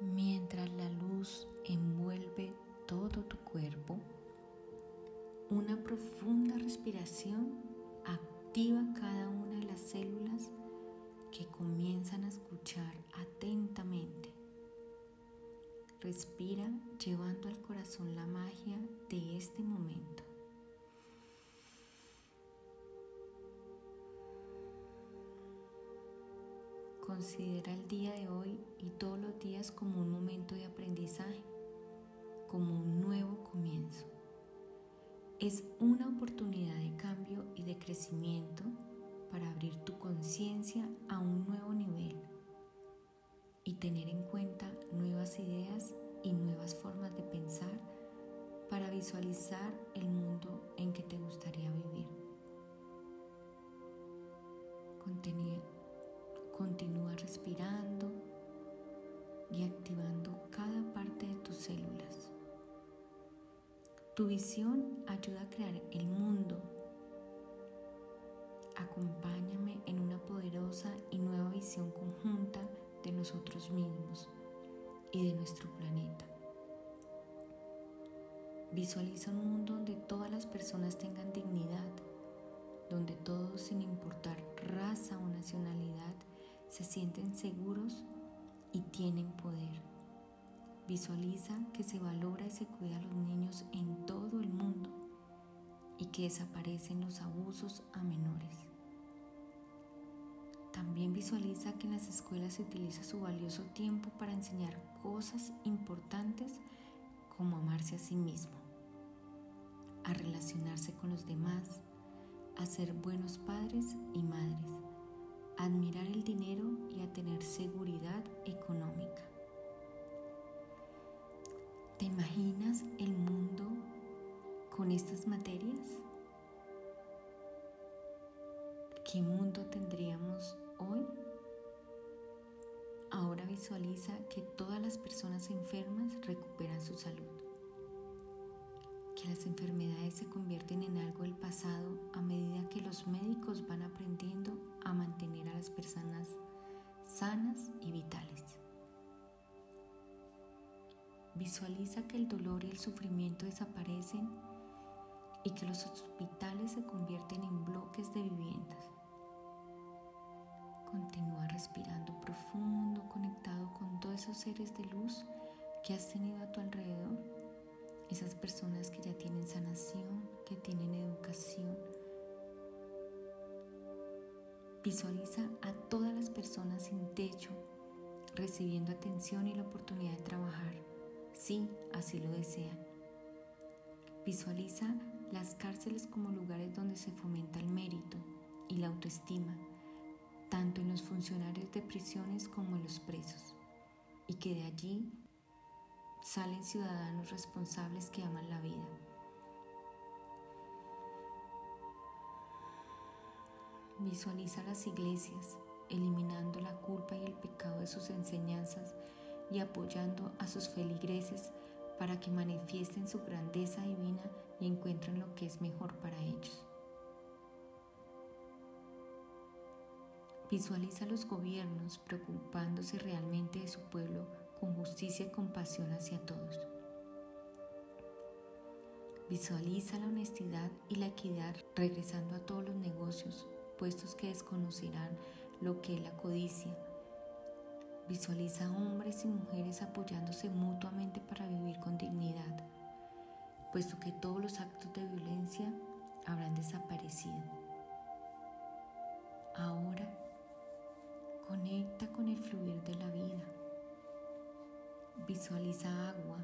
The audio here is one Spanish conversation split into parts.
Mientras la luz envuelve todo tu cuerpo, una profunda respiración activa cada una de las células que comienzan a escuchar atentamente. Respira llevando al corazón la magia de este momento. Considera el día de hoy y todos los días como un momento de aprendizaje, como un nuevo comienzo. Es una oportunidad de cambio y de crecimiento para abrir tu conciencia a un nuevo nivel y tener en cuenta nuevas ideas y nuevas formas de pensar para visualizar el mundo en que te Continúa respirando y activando cada parte de tus células. Tu visión ayuda a crear el mundo. Acompáñame en una poderosa y nueva visión conjunta de nosotros mismos y de nuestro planeta. Visualiza un mundo donde todas las personas tengan dignidad, donde todos, sin importar raza o nacionalidad, se sienten seguros y tienen poder. Visualiza que se valora y se cuida a los niños en todo el mundo y que desaparecen los abusos a menores. También visualiza que en las escuelas se utiliza su valioso tiempo para enseñar cosas importantes como amarse a sí mismo, a relacionarse con los demás, a ser buenos padres y madres admirar el dinero y a tener seguridad económica. ¿Te imaginas el mundo con estas materias? ¿Qué mundo tendríamos hoy? Ahora visualiza que todas las personas enfermas recuperan su salud, que las enfermedades se convierten en algo del pasado a medida que los médicos van aprendiendo personas sanas y vitales. Visualiza que el dolor y el sufrimiento desaparecen y que los hospitales se convierten en bloques de viviendas. Continúa respirando profundo, conectado con todos esos seres de luz que has tenido a tu alrededor. Esas personas que ya tienen sanación, que tienen educación, Visualiza a personas sin techo recibiendo atención y la oportunidad de trabajar, si así lo desean. Visualiza las cárceles como lugares donde se fomenta el mérito y la autoestima, tanto en los funcionarios de prisiones como en los presos, y que de allí salen ciudadanos responsables que aman la vida. Visualiza las iglesias, eliminando la culpa y el pecado de sus enseñanzas y apoyando a sus feligreses para que manifiesten su grandeza divina y encuentren lo que es mejor para ellos. Visualiza a los gobiernos preocupándose realmente de su pueblo con justicia y compasión hacia todos. Visualiza la honestidad y la equidad regresando a todos los negocios, puestos que desconocerán lo que es la codicia. Visualiza hombres y mujeres apoyándose mutuamente para vivir con dignidad, puesto que todos los actos de violencia habrán desaparecido. Ahora conecta con el fluir de la vida. Visualiza agua,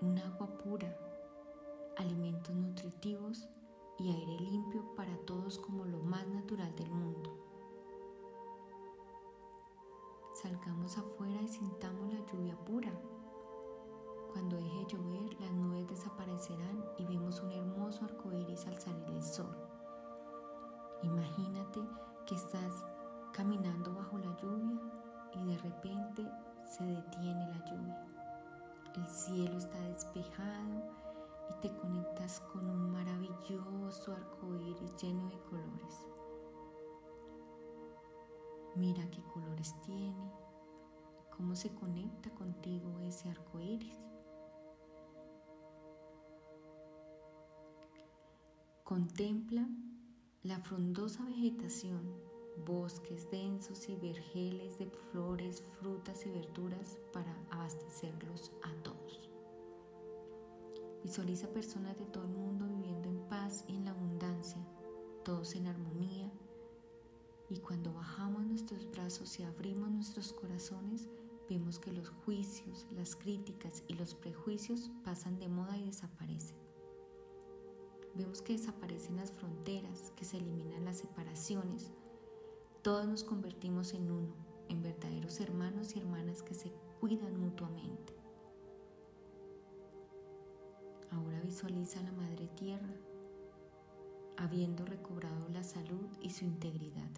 un agua pura, alimentos nutritivos y aire limpio para todos como lo más natural del mundo. Salgamos afuera y sintamos la lluvia pura. Cuando deje de llover, las nubes desaparecerán y vemos un hermoso arco iris al salir el sol. Imagínate que estás caminando bajo la lluvia y de repente se detiene la lluvia. El cielo está despejado y te conectas con un maravilloso arco iris lleno de colores. Mira qué colores tiene, cómo se conecta contigo ese arco iris. Contempla la frondosa vegetación, bosques densos y vergeles de flores, frutas y verduras para abastecerlos a todos. Visualiza personas de todo el mundo viviendo en paz y en la abundancia, todos en armonía. Y cuando bajamos nuestros brazos y abrimos nuestros corazones, vemos que los juicios, las críticas y los prejuicios pasan de moda y desaparecen. Vemos que desaparecen las fronteras, que se eliminan las separaciones. Todos nos convertimos en uno, en verdaderos hermanos y hermanas que se cuidan mutuamente. Ahora visualiza a la Madre Tierra, habiendo recobrado la salud y su integridad.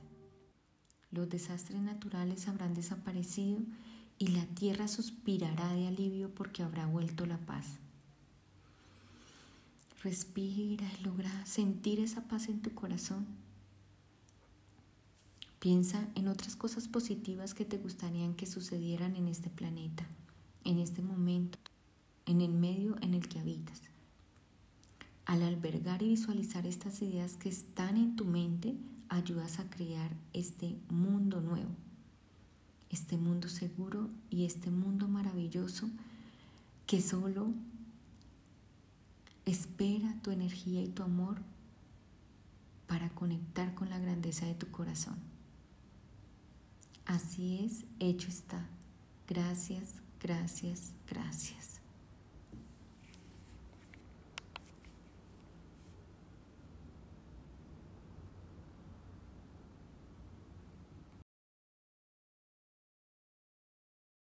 Los desastres naturales habrán desaparecido y la tierra suspirará de alivio porque habrá vuelto la paz. Respira y logra sentir esa paz en tu corazón. Piensa en otras cosas positivas que te gustarían que sucedieran en este planeta, en este momento, en el medio en el que habitas. Al albergar y visualizar estas ideas que están en tu mente, ayudas a crear este mundo nuevo, este mundo seguro y este mundo maravilloso que solo Espera tu energía y tu amor para conectar con la grandeza de tu corazón. Así es, hecho está. Gracias, gracias, gracias.